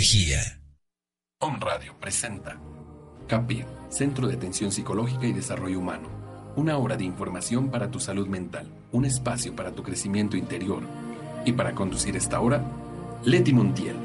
energía. On Radio presenta CAPIR, Centro de Atención Psicológica y Desarrollo Humano. Una hora de información para tu salud mental, un espacio para tu crecimiento interior. Y para conducir esta hora, Leti Montiel.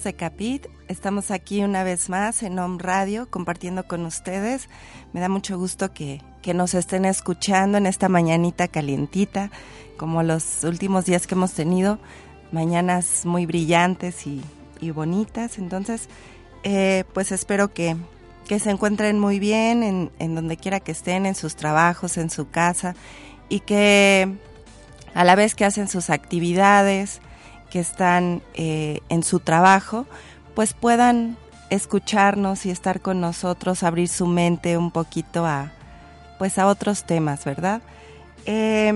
Amigos de Capit. Estamos aquí una vez más en Home Radio compartiendo con ustedes. Me da mucho gusto que, que nos estén escuchando en esta mañanita calientita, como los últimos días que hemos tenido, mañanas muy brillantes y, bonitas. Entonces, eh, pues espero que, que se encuentren muy bien en, en donde quiera que estén, en sus trabajos, en su casa, y que a la vez que hacen sus actividades, que están eh, en su trabajo, pues puedan escucharnos y estar con nosotros, abrir su mente un poquito a, pues a otros temas, ¿verdad? Eh,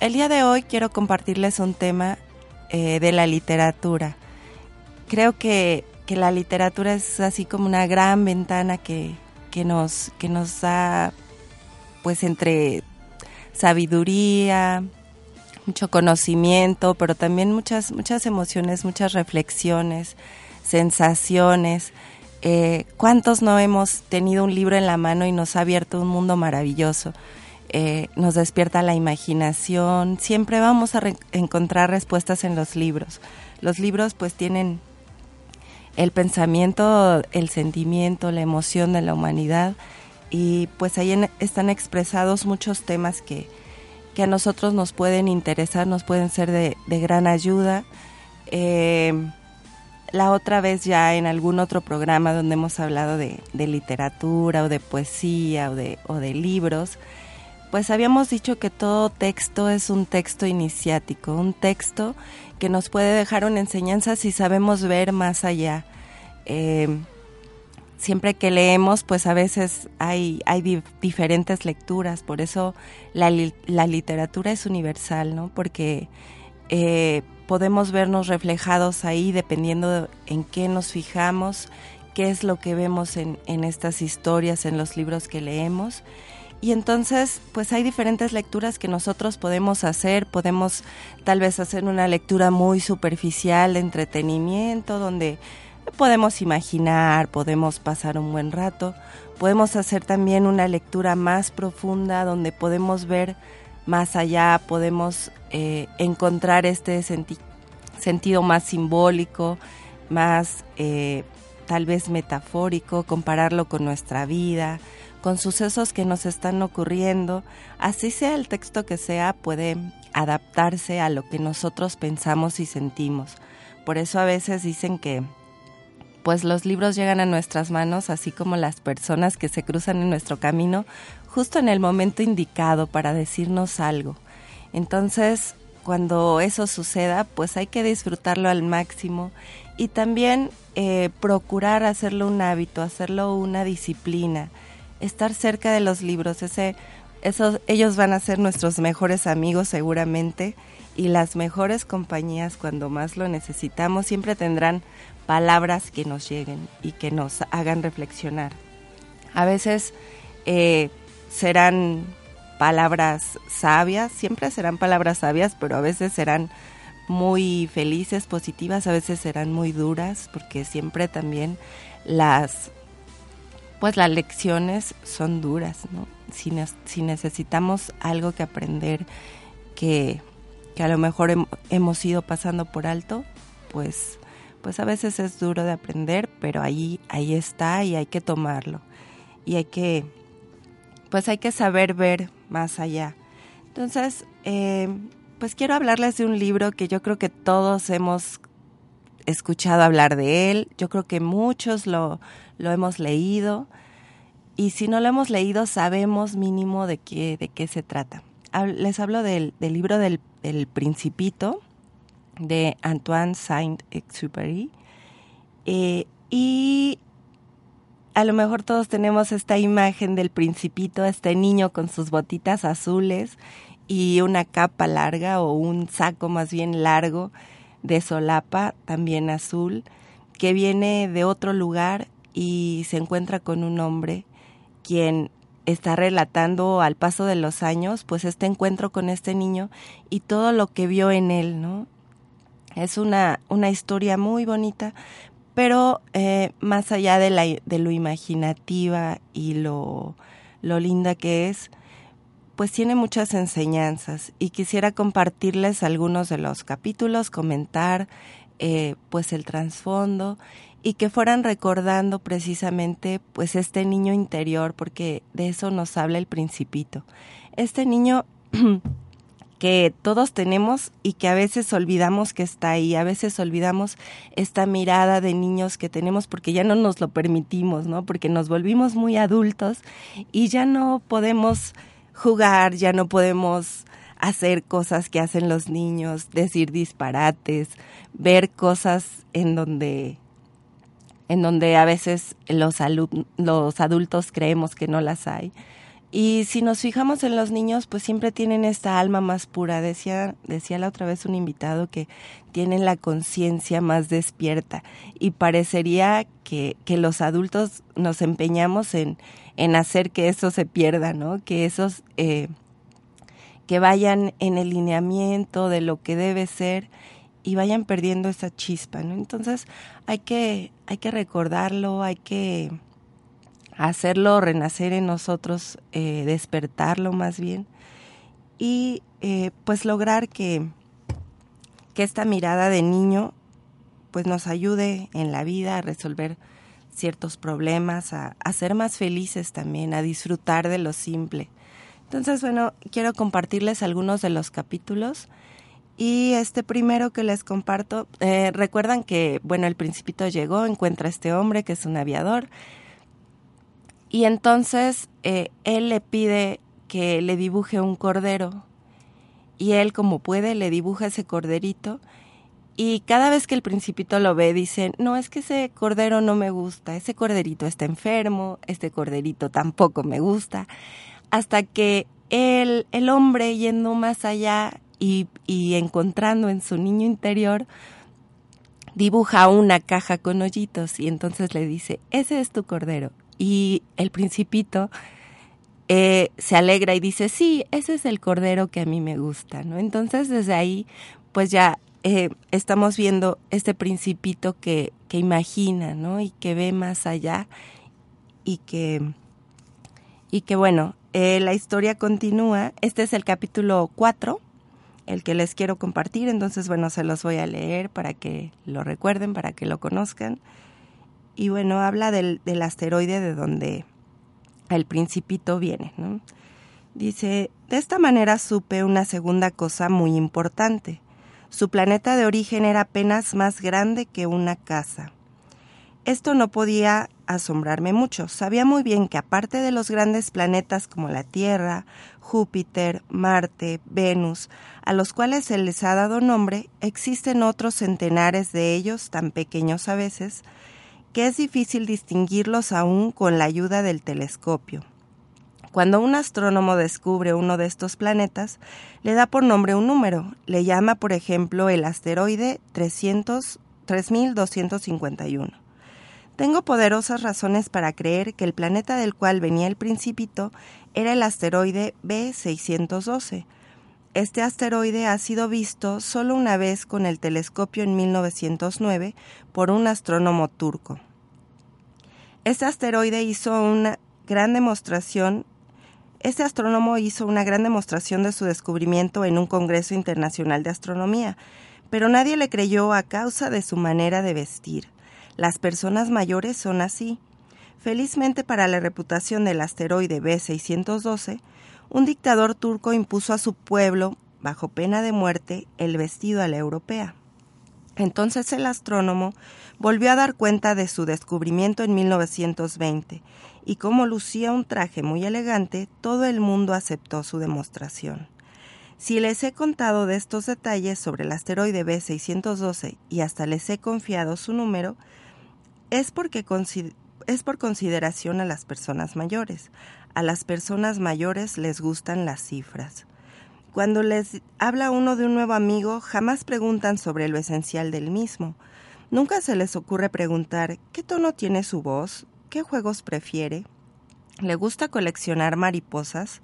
el día de hoy quiero compartirles un tema eh, de la literatura. Creo que, que, la literatura es así como una gran ventana que, que, nos, que nos da, pues entre sabiduría, mucho conocimiento, pero también muchas, muchas emociones, muchas reflexiones, sensaciones. Eh, ¿Cuántos no hemos tenido un libro en la mano y nos ha abierto un mundo maravilloso? Eh, nos despierta la imaginación, siempre vamos a encontrar respuestas en los libros. Los libros pues tienen el pensamiento, el sentimiento, la emoción de la humanidad y pues ahí en, están expresados muchos temas que, que a nosotros nos pueden interesar, nos pueden ser de, gran ayuda. Eh, la otra vez ya en algún otro programa donde hemos hablado de, literatura o de poesía o de, o de, libros, pues habíamos dicho que todo texto es un texto iniciático, un texto que nos puede dejar una enseñanza si sabemos ver más allá. Eh, siempre que leemos, pues a veces hay, hay di diferentes lecturas, por eso la, la, literatura es universal, ¿no? Porque eh, podemos vernos reflejados ahí dependiendo en qué nos fijamos, qué es lo que vemos en, en estas historias, en los libros que leemos. Y entonces, pues hay diferentes lecturas que nosotros podemos hacer. Podemos tal vez hacer una lectura muy superficial de entretenimiento, donde podemos imaginar, podemos pasar un buen rato, podemos hacer también una lectura más profunda donde podemos ver más allá, podemos eh, encontrar este senti sentido más simbólico, más eh, tal vez metafórico, compararlo con nuestra vida, con sucesos que nos están ocurriendo, así sea el texto que sea, puede adaptarse a lo que nosotros pensamos y sentimos. Por eso a veces dicen que pues los libros llegan a nuestras manos, así como las personas que se cruzan en nuestro camino, justo en el momento indicado para decirnos algo. Entonces, cuando eso suceda, pues hay que disfrutarlo al máximo y también eh, procurar hacerlo un hábito, hacerlo una disciplina, estar cerca de los libros. Ese, esos, ellos van a ser nuestros mejores amigos seguramente y las mejores compañías cuando más lo necesitamos siempre tendrán palabras que nos lleguen y que nos hagan reflexionar. A veces eh, serán palabras sabias, siempre serán palabras sabias, pero a veces serán muy felices, positivas, a veces serán muy duras, porque siempre también las pues las lecciones son duras, ¿no? Si, si necesitamos algo que aprender que, que a lo mejor hem- hemos ido pasando por alto, pues, pues a veces es duro de aprender, pero ahí, ahí está y hay que tomarlo. Y hay que, pues hay que saber ver más allá. Entonces, eh, pues quiero hablarles de un libro que yo creo que todos hemos escuchado hablar de él. Yo creo que muchos lo, lo hemos leído. Y si no lo hemos leído, sabemos mínimo de qué, de qué se trata. Les hablo del, del libro del, del Principito de Antoine Saint-Exupéry. Eh, y a lo mejor todos tenemos esta imagen del principito, este niño con sus botitas azules y una capa larga o un saco más bien largo de solapa, también azul, que viene de otro lugar y se encuentra con un hombre quien está relatando al paso de los años, pues este encuentro con este niño y todo lo que vio en él, ¿no? Es una, una historia muy bonita, pero eh, más allá de, la, de lo imaginativa y lo, lo linda que es, pues tiene muchas enseñanzas y quisiera compartirles algunos de los capítulos, comentar eh, pues el trasfondo y que fueran recordando precisamente pues este niño interior porque de eso nos habla el principito. Este niño que todos tenemos y que a veces olvidamos que está ahí, a veces olvidamos esta mirada de niños que tenemos porque ya no nos lo permitimos, ¿no? Porque nos volvimos muy adultos y ya no podemos jugar, ya no podemos hacer cosas que hacen los niños, decir disparates, ver cosas en donde en donde a veces los, los adultos creemos que no las hay. Y si nos fijamos en los niños, pues siempre tienen esta alma más pura. Decía, decía la otra vez un invitado que tienen la conciencia más despierta. Y parecería que, que los adultos nos empeñamos en, en hacer que eso se pierda, ¿no? Que esos, eh, que vayan en el lineamiento de lo que debe ser y vayan perdiendo esa chispa, ¿no? Entonces hay que, hay que recordarlo, hay que hacerlo renacer en nosotros, eh, despertarlo más bien y eh, pues lograr que, que esta mirada de niño pues nos ayude en la vida a resolver ciertos problemas, a, a ser más felices también, a disfrutar de lo simple. Entonces, bueno, quiero compartirles algunos de los capítulos. Y este primero que les comparto, eh, recuerdan que, bueno, el principito llegó, encuentra a este hombre que es un aviador, y entonces eh, él le pide que le dibuje un cordero, y él como puede le dibuja ese corderito, y cada vez que el principito lo ve dice, no, es que ese cordero no me gusta, ese corderito está enfermo, este corderito tampoco me gusta, hasta que el, el hombre yendo más allá y, y encontrando en su niño interior, dibuja una caja con hoyitos. Y entonces le dice, ese es tu cordero. Y el principito eh, se alegra y dice, sí, ese es el cordero que a mí me gusta, ¿no? Entonces desde ahí, pues ya eh, estamos viendo este principito que, que imagina, ¿no? Y que ve más allá y que, y que bueno, eh, la historia continúa. Este es el capítulo 4, el que les quiero compartir, entonces bueno, se los voy a leer para que lo recuerden, para que lo conozcan. Y bueno, habla del, del asteroide de donde el principito viene, ¿no? Dice, de esta manera supe una segunda cosa muy importante. Su planeta de origen era apenas más grande que una casa. Esto no podía asombrarme mucho. Sabía muy bien que aparte de los grandes planetas como la Tierra, Júpiter, Marte, Venus, a los cuales se les ha dado nombre, existen otros centenares de ellos, tan pequeños a veces, que es difícil distinguirlos aún con la ayuda del telescopio. Cuando un astrónomo descubre uno de estos planetas, le da por nombre un número. Le llama, por ejemplo, el asteroide 300, 3251. Tengo poderosas razones para creer que el planeta del cual venía el principito era el asteroide B612. Este asteroide ha sido visto solo una vez con el telescopio en 1909 por un astrónomo turco. Este asteroide hizo una gran demostración este astrónomo hizo una gran demostración de su descubrimiento en un Congreso Internacional de Astronomía, pero nadie le creyó a causa de su manera de vestir. Las personas mayores son así. Felizmente para la reputación del asteroide B612, un dictador turco impuso a su pueblo, bajo pena de muerte, el vestido a la europea. Entonces el astrónomo volvió a dar cuenta de su descubrimiento en 1920 y como lucía un traje muy elegante, todo el mundo aceptó su demostración. Si les he contado de estos detalles sobre el asteroide B612 y hasta les he confiado su número, es porque es por consideración a las personas mayores. A las personas mayores les gustan las cifras. Cuando les habla uno de un nuevo amigo, jamás preguntan sobre lo esencial del mismo. Nunca se les ocurre preguntar qué tono tiene su voz, qué juegos prefiere, le gusta coleccionar mariposas.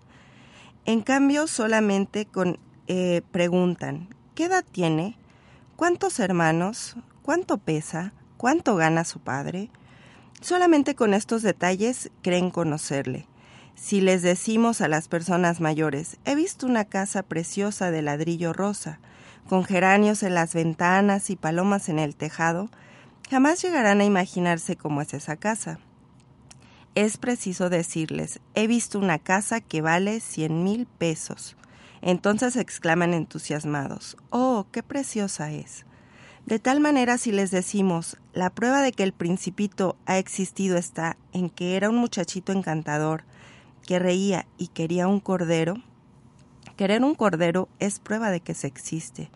En cambio, solamente eh, preguntan qué edad tiene, cuántos hermanos, cuánto pesa, cuánto gana su padre. Solamente con estos detalles creen conocerle. Si les decimos a las personas mayores, he visto una casa preciosa de ladrillo rosa, con geranios en las ventanas y palomas en el tejado, jamás llegarán a imaginarse cómo es esa casa es preciso decirles, he visto una casa que vale cien mil pesos. Entonces exclaman entusiasmados, oh, qué preciosa es. De tal manera si les decimos, la prueba de que el principito ha existido está en que era un muchachito encantador, que reía y quería un cordero, querer un cordero es prueba de que se existe.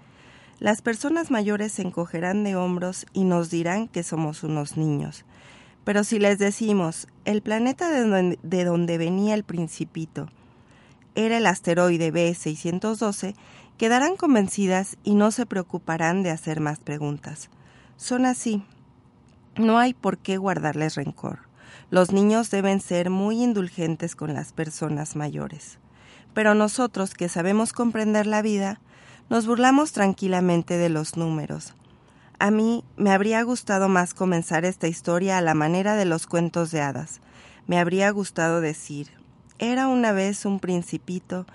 Las personas mayores se encogerán de hombros y nos dirán que somos unos niños. Pero si les decimos, el planeta de donde, venía el principito era el asteroide B612, quedarán convencidas y no se preocuparán de hacer más preguntas. Son así. No hay por qué guardarles rencor. Los niños deben ser muy indulgentes con las personas mayores. Pero nosotros que sabemos comprender la vida, nos burlamos tranquilamente de los números, a mí me habría gustado más comenzar esta historia a la manera de los cuentos de hadas. Me habría gustado decir, era una vez un principito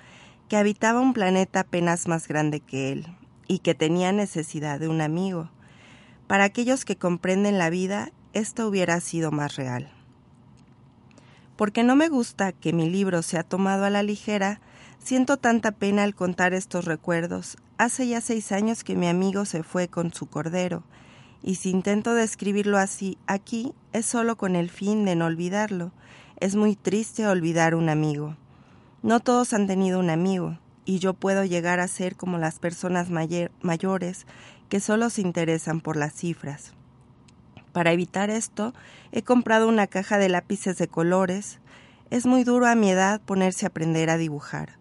que habitaba un planeta apenas más grande que él y que tenía necesidad de un amigo. Para aquellos que comprenden la vida, esto hubiera sido más real. Porque no me gusta que mi libro sea tomado a la ligera, Siento tanta pena al contar estos recuerdos. Hace ya seis años que mi amigo se fue con su cordero, y si intento describirlo así aquí es solo con el fin de no olvidarlo. Es muy triste olvidar un amigo. No todos han tenido un amigo, y yo puedo llegar a ser como las personas mayores que solo se interesan por las cifras. Para evitar esto, he comprado una caja de lápices de colores. Es muy duro a mi edad ponerse a aprender a dibujar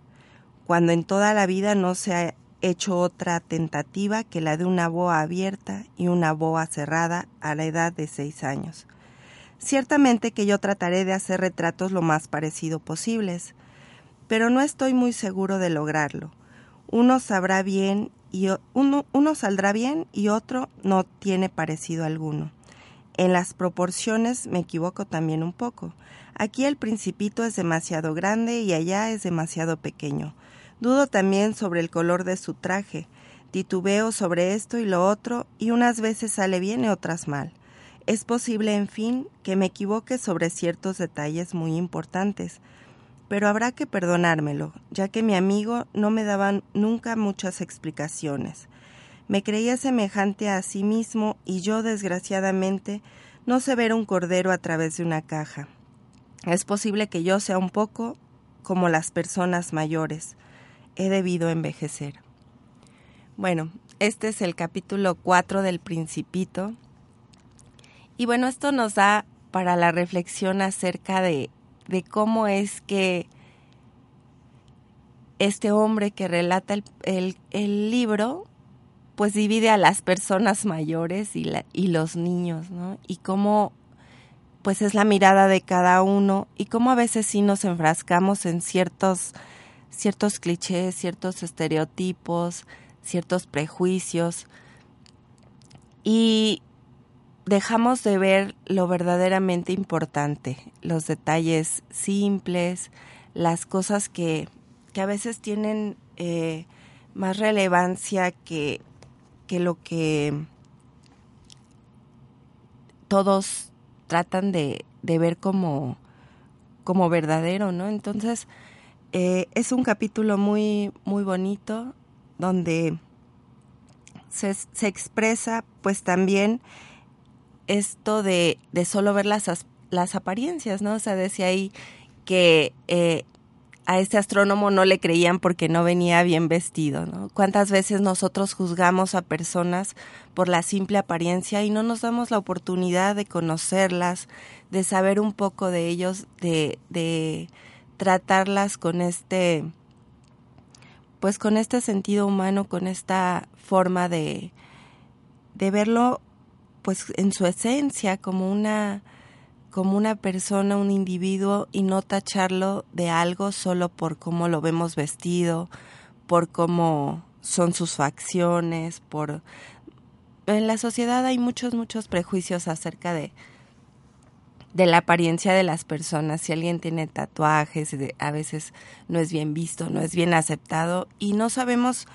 cuando en toda la vida no se ha hecho otra tentativa que la de una boa abierta y una boa cerrada a la edad de seis años. Ciertamente que yo trataré de hacer retratos lo más parecido posibles, pero no estoy muy seguro de lograrlo. Uno sabrá bien y uno, uno saldrá bien y otro no tiene parecido alguno. En las proporciones me equivoco también un poco. Aquí el principito es demasiado grande y allá es demasiado pequeño. Dudo también sobre el color de su traje. Titubeo sobre esto y lo otro, y unas veces sale bien y otras mal. Es posible, en fin, que me equivoque sobre ciertos detalles muy importantes, pero habrá que perdonármelo, ya que mi amigo no me daba nunca muchas explicaciones. Me creía semejante a sí mismo y yo, desgraciadamente, no sé ver un cordero a través de una caja. Es posible que yo sea un poco como las personas mayores he debido envejecer. Bueno, este es el capítulo 4 del Principito. Y bueno, esto nos da para la reflexión acerca de, de cómo es que este hombre que relata el, el, libro, pues divide a las personas mayores y, la, y los niños, ¿no? Y cómo pues es la mirada de cada uno y cómo a veces sí nos enfrascamos en ciertos ciertos clichés, ciertos estereotipos, ciertos prejuicios y dejamos de ver lo verdaderamente importante, los detalles simples, las cosas que, que a veces tienen eh, más relevancia que, que lo que todos tratan de, de ver como, como verdadero, ¿no? Entonces, eh, es un capítulo muy, muy bonito donde se, se expresa pues también esto de, de solo ver las, as- las apariencias, ¿no? O sea, decía ahí que eh, a este astrónomo no le creían porque no venía bien vestido, ¿no? ¿Cuántas veces nosotros juzgamos a personas por la simple apariencia y no nos damos la oportunidad de conocerlas, de saber un poco de ellos, de, de tratarlas con este, pues con este sentido humano, con esta forma de, de verlo pues en su esencia como una como una persona, un individuo y no tacharlo de algo solo por cómo lo vemos vestido, por cómo son sus facciones, por en la sociedad hay muchos muchos prejuicios acerca de de la apariencia de las personas. Si alguien tiene tatuajes, a veces no es bien visto, no es bien aceptado y no sabemos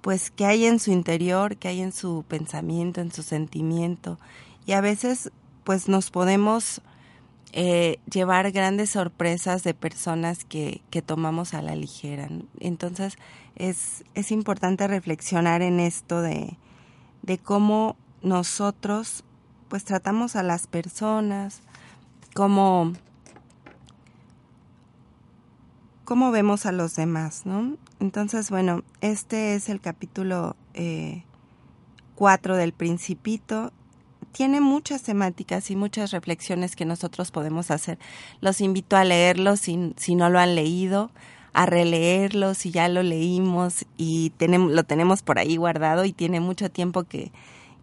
pues qué hay en su interior, qué hay en su pensamiento, en su sentimiento. Y a veces pues nos podemos eh, llevar grandes sorpresas de personas que, que tomamos a la ligera. Entonces es, es importante reflexionar en esto de, de cómo nosotros pues tratamos a las personas, cómo, cómo vemos a los demás, ¿no? Entonces, bueno, este es el capítulo 4 del Principito. Tiene muchas temáticas y muchas reflexiones que nosotros podemos hacer. Los invito a leerlo si, si no lo han leído, a releerlo si ya lo leímos y tenemos, lo tenemos por ahí guardado y tiene mucho tiempo que,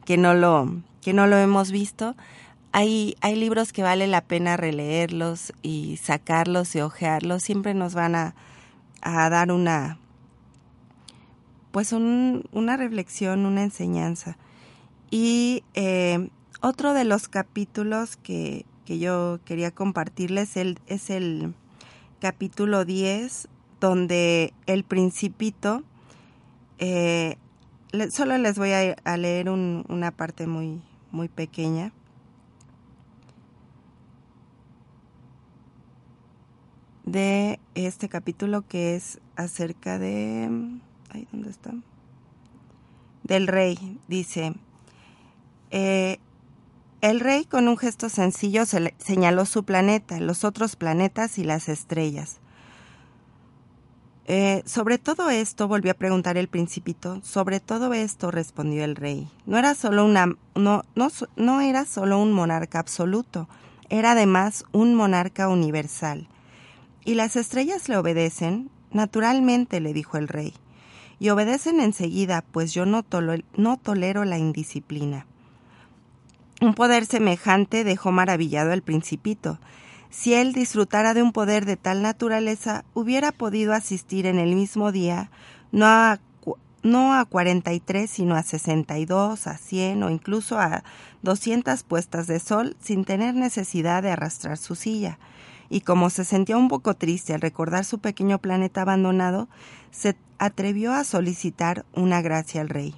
que, no, lo, que no lo hemos visto. Hay, hay libros que vale la pena releerlos y sacarlos y ojearlos. Siempre nos van a, a dar una, pues un, una reflexión, una enseñanza. Y eh, otro de los capítulos que, que yo quería compartirles el, es el capítulo 10, donde el principito, eh, solo les voy a, leer un- una parte muy, muy pequeña. de este capítulo que es acerca de... Ay, ¿dónde está? Del rey. Dice, eh, el rey con un gesto sencillo señaló su planeta, los otros planetas y las estrellas. Eh, sobre todo esto, volvió a preguntar el principito. Sobre todo esto, respondió el rey. No era solo una, no, no, no era solo un monarca absoluto, era además un monarca universal. ¿Y las estrellas le obedecen? Naturalmente, le dijo el rey. Y obedecen enseguida, pues yo no, no tolero la indisciplina. Un poder semejante dejó maravillado al principito. Si él disfrutara de un poder de tal naturaleza, hubiera podido asistir en el mismo día no a, no a 43, sino a 62, a 100 o incluso a 200 puestas de sol sin tener necesidad de arrastrar su silla. Y como se sentía un poco triste al recordar su pequeño planeta abandonado, se atrevió a solicitar una gracia al rey.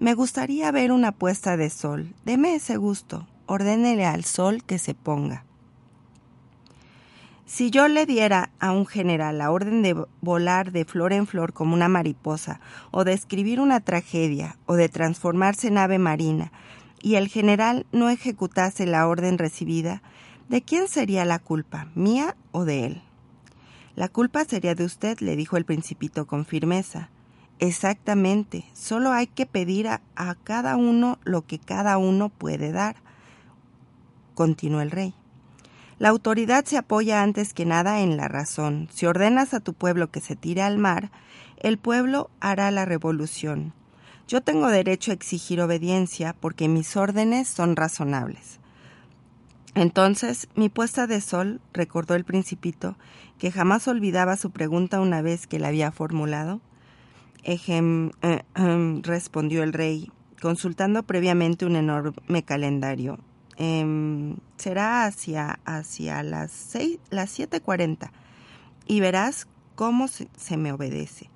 Me gustaría ver una puesta de sol. Deme ese gusto. Ordénele al sol que se ponga. Si yo le diera a un general la orden de volar de flor en flor como una mariposa, o de escribir una tragedia, o de transformarse en ave marina, y el general no ejecutase la orden recibida, ¿de quién sería la culpa, mía o de él? La culpa sería de usted, le dijo el principito con firmeza. Exactamente, solo hay que pedir a, a cada uno lo que cada uno puede dar, continuó el rey. La autoridad se apoya antes que nada en la razón. Si ordenas a tu pueblo que se tire al mar, el pueblo hará la revolución. Yo tengo derecho a exigir obediencia porque mis órdenes son razonables. Entonces, mi puesta de sol, recordó el principito, que jamás olvidaba su pregunta una vez que la había formulado. Respondió el rey, consultando previamente un enorme calendario. Em, será hacia, hacia las, seis, las 7.40 y verás cómo se, me obedece.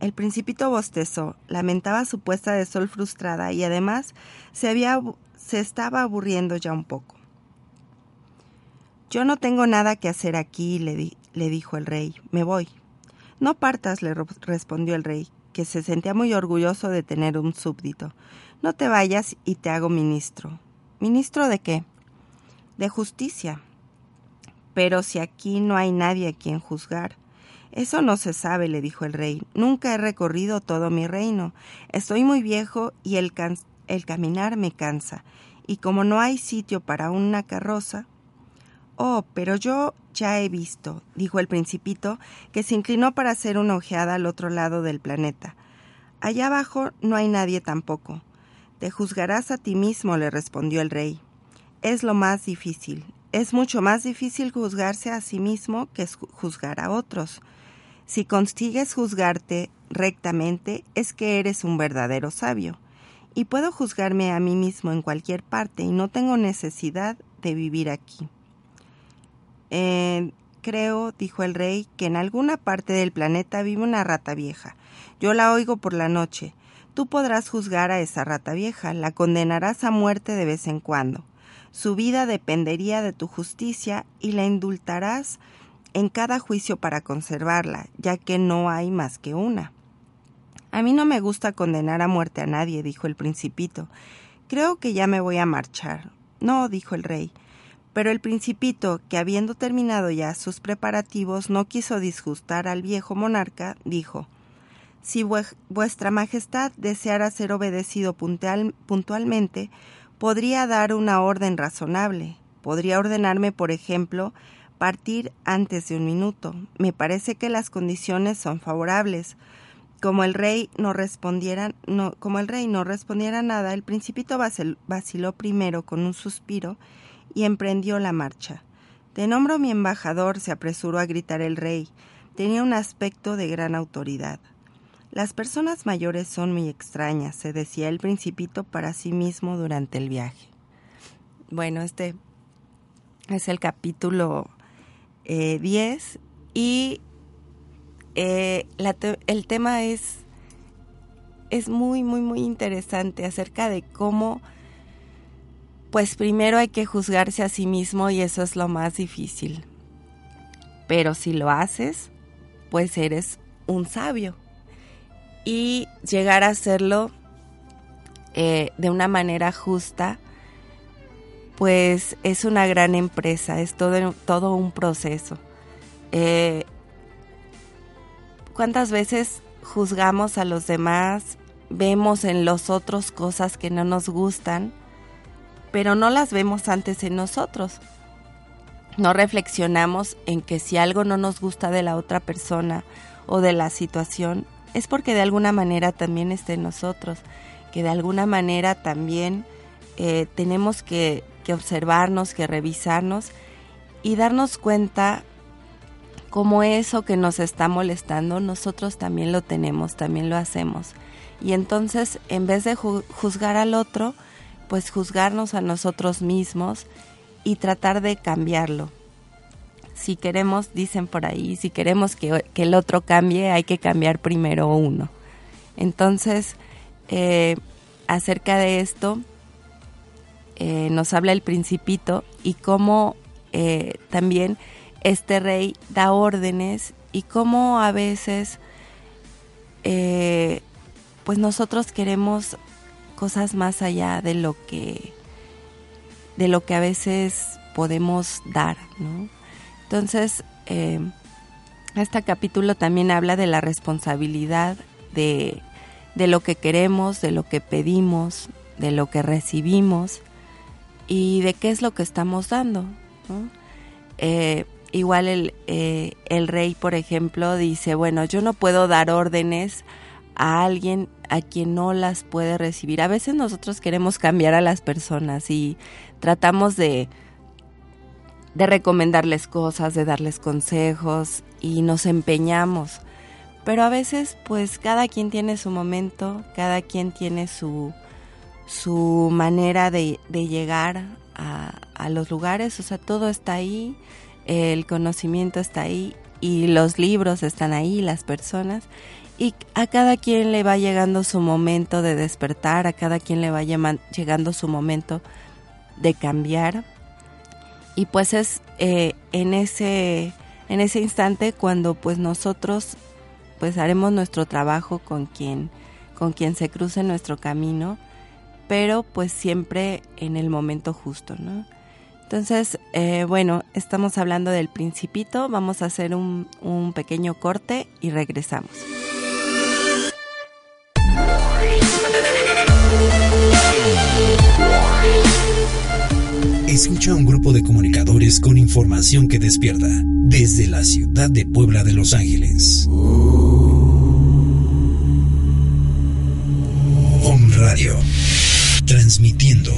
El principito bostezó, lamentaba su puesta de sol frustrada y además se, había, se estaba aburriendo ya un poco. Yo no tengo nada que hacer aquí, le dijo el rey. Me voy. No partas, le respondió el rey, que se sentía muy orgulloso de tener un súbdito. No te vayas y te hago ministro. ¿Ministro de qué? De justicia. Pero si aquí no hay nadie a quien juzgar. Eso no se sabe, le dijo el rey. Nunca he recorrido todo mi reino. Estoy muy viejo y el, el caminar me cansa. Y como no hay sitio para una carroza, Oh, pero yo ya he visto, dijo el principito, que se inclinó para hacer una ojeada al otro lado del planeta. Allá abajo no hay nadie tampoco. Te juzgarás a ti mismo, le respondió el rey. Es lo más difícil. Es mucho más difícil juzgarse a sí mismo que juzgar a otros. Si consigues juzgarte rectamente, es que eres un verdadero sabio. Y puedo juzgarme a mí mismo en cualquier parte y no tengo necesidad de vivir aquí. Eh, creo, dijo el rey, que en alguna parte del planeta vive una rata vieja. Yo la oigo por la noche. Tú podrás juzgar a esa rata vieja, la condenarás a muerte de vez en cuando. Su vida dependería de tu justicia y la indultarás en cada juicio para conservarla, ya que no hay más que una. A mí no me gusta condenar a muerte a nadie, dijo el principito. Creo que ya me voy a marchar. No, dijo el rey. Pero el principito, que habiendo terminado ya sus preparativos no quiso disgustar al viejo monarca, dijo Si vuestra Majestad deseara ser obedecido puntual, puntualmente, podría dar una orden razonable. Podría ordenarme, por ejemplo, partir antes de un minuto. Me parece que las condiciones son favorables. Como el rey no respondiera nada, el principito vaciló primero con un suspiro y emprendió la marcha. Te nombro mi embajador, se apresuró a gritar el rey. Tenía un aspecto de gran autoridad. Las personas mayores son muy extrañas, se decía el principito para sí mismo durante el viaje. Bueno, este es el capítulo 10 eh, y eh, el tema es, es muy, muy, muy interesante acerca de cómo pues primero hay que juzgarse a sí mismo y eso es lo más difícil. Pero si lo haces, pues eres un sabio. Y llegar a hacerlo eh, de una manera justa, pues es una gran empresa, es todo, todo un proceso. Eh, ¿Cuántas veces juzgamos a los demás? Vemos en los otros cosas que no nos gustan pero no las vemos antes en nosotros. No reflexionamos en que si algo no nos gusta de la otra persona o de la situación, es porque de alguna manera también está en nosotros, que de alguna manera también eh, tenemos que, que observarnos, que revisarnos y darnos cuenta como eso que nos está molestando, nosotros también lo tenemos, también lo hacemos. Y entonces, en vez de juzgar al otro, pues juzgarnos a nosotros mismos y tratar de cambiarlo. Si queremos, dicen por ahí, si queremos que, el otro cambie, hay que cambiar primero uno. Entonces, eh, acerca de esto, eh, nos habla el principito y cómo eh, también este rey da órdenes y cómo a veces pues nosotros queremos cosas más allá de lo que de lo que a veces podemos dar, ¿no? Entonces, eh, este capítulo también habla de la responsabilidad de, de, lo que queremos, de lo que pedimos, de lo que recibimos y de qué es lo que estamos dando. Eh, igual el, eh, el rey, por ejemplo, dice, bueno, yo no puedo dar órdenes a alguien a quien no las puede recibir. A veces nosotros queremos cambiar a las personas y tratamos de, de recomendarles cosas, de darles consejos y nos empeñamos. Pero a veces pues cada quien tiene su momento, cada quien tiene su, su manera de, de llegar a, a los lugares, o sea, todo está ahí, el conocimiento está ahí y los libros están ahí, las personas y a cada quien le va llegando su momento de despertar, a cada quien le va llegando su momento de cambiar. Y pues es eh, en ese en ese instante cuando pues nosotros pues haremos nuestro trabajo con quien con quien se cruce nuestro camino pero pues siempre en el momento justo no entonces eh, bueno estamos hablando del principito vamos a hacer un, un pequeño corte y regresamos Escucha a un grupo de comunicadores con información que despierta desde la ciudad de Puebla de Los Ángeles. Home Radio, transmitiendo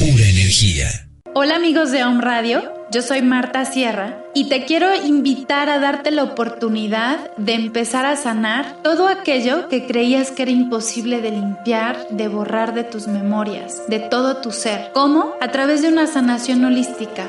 pura energía. Hola amigos de Home Radio, yo soy Marta Sierra y te quiero invitar a darte la oportunidad de empezar a sanar todo aquello que creías que era imposible de limpiar, de borrar de tus memorias, de todo tu ser. ¿Cómo? A través de una sanación holística,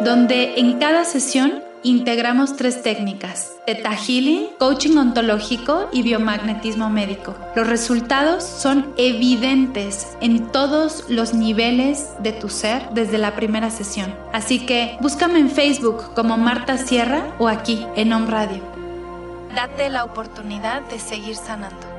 donde en cada sesión integramos tres técnicas, Theta Healing, Coaching Ontológico y Biomagnetismo Médico. Los resultados son evidentes en todos los niveles de tu ser desde la primera sesión. Así que búscame en Facebook como Marta Sierra o aquí en Home Radio. Date la oportunidad de seguir sanando.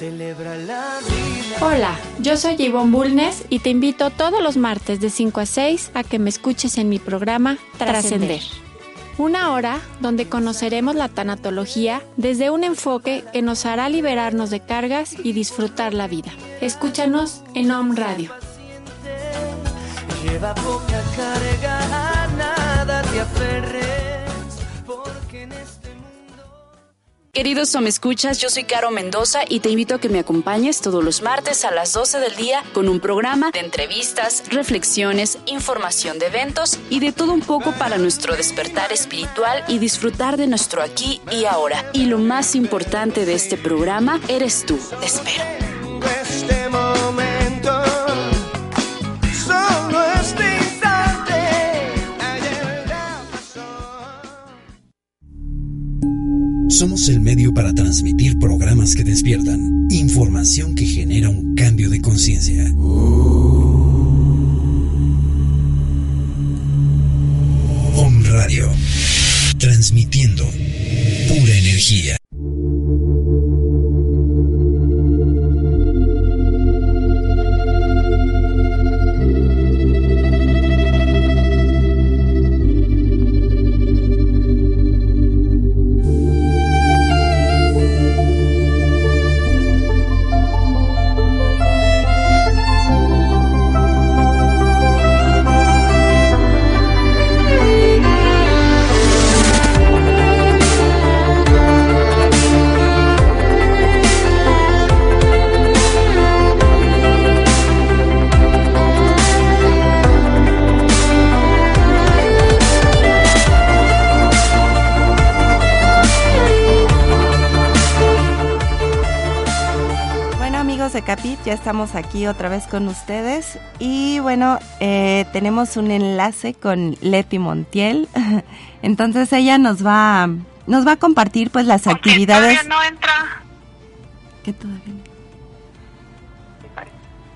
Celebra la vida. Hola, yo soy Yvonne Bulnes y te invito todos los martes de 5 a 6 a que me escuches en mi programa Trascender. Una hora donde conoceremos la tanatología desde un enfoque que nos hará liberarnos de cargas y disfrutar la vida. Escúchanos en Home Radio. Lleva poca carga, a nada te aferres, Queridos escuchas, yo soy Caro Mendoza y te invito a que me acompañes todos los martes a las 12 del día con un programa de entrevistas, reflexiones, información de eventos y de todo un poco para nuestro despertar espiritual y disfrutar de nuestro aquí y ahora. Y lo más importante de este programa eres tú. Te espero. Este momento, Somos el medio para transmitir programas que despiertan, información que genera un cambio de conciencia. Home Radio, transmitiendo pura energía. Ya estamos aquí otra vez con ustedes y bueno, eh, tenemos un enlace con Leti Montiel, entonces ella nos va, nos va a compartir pues las actividades. Todavía no entra. ¿Qué todavía no?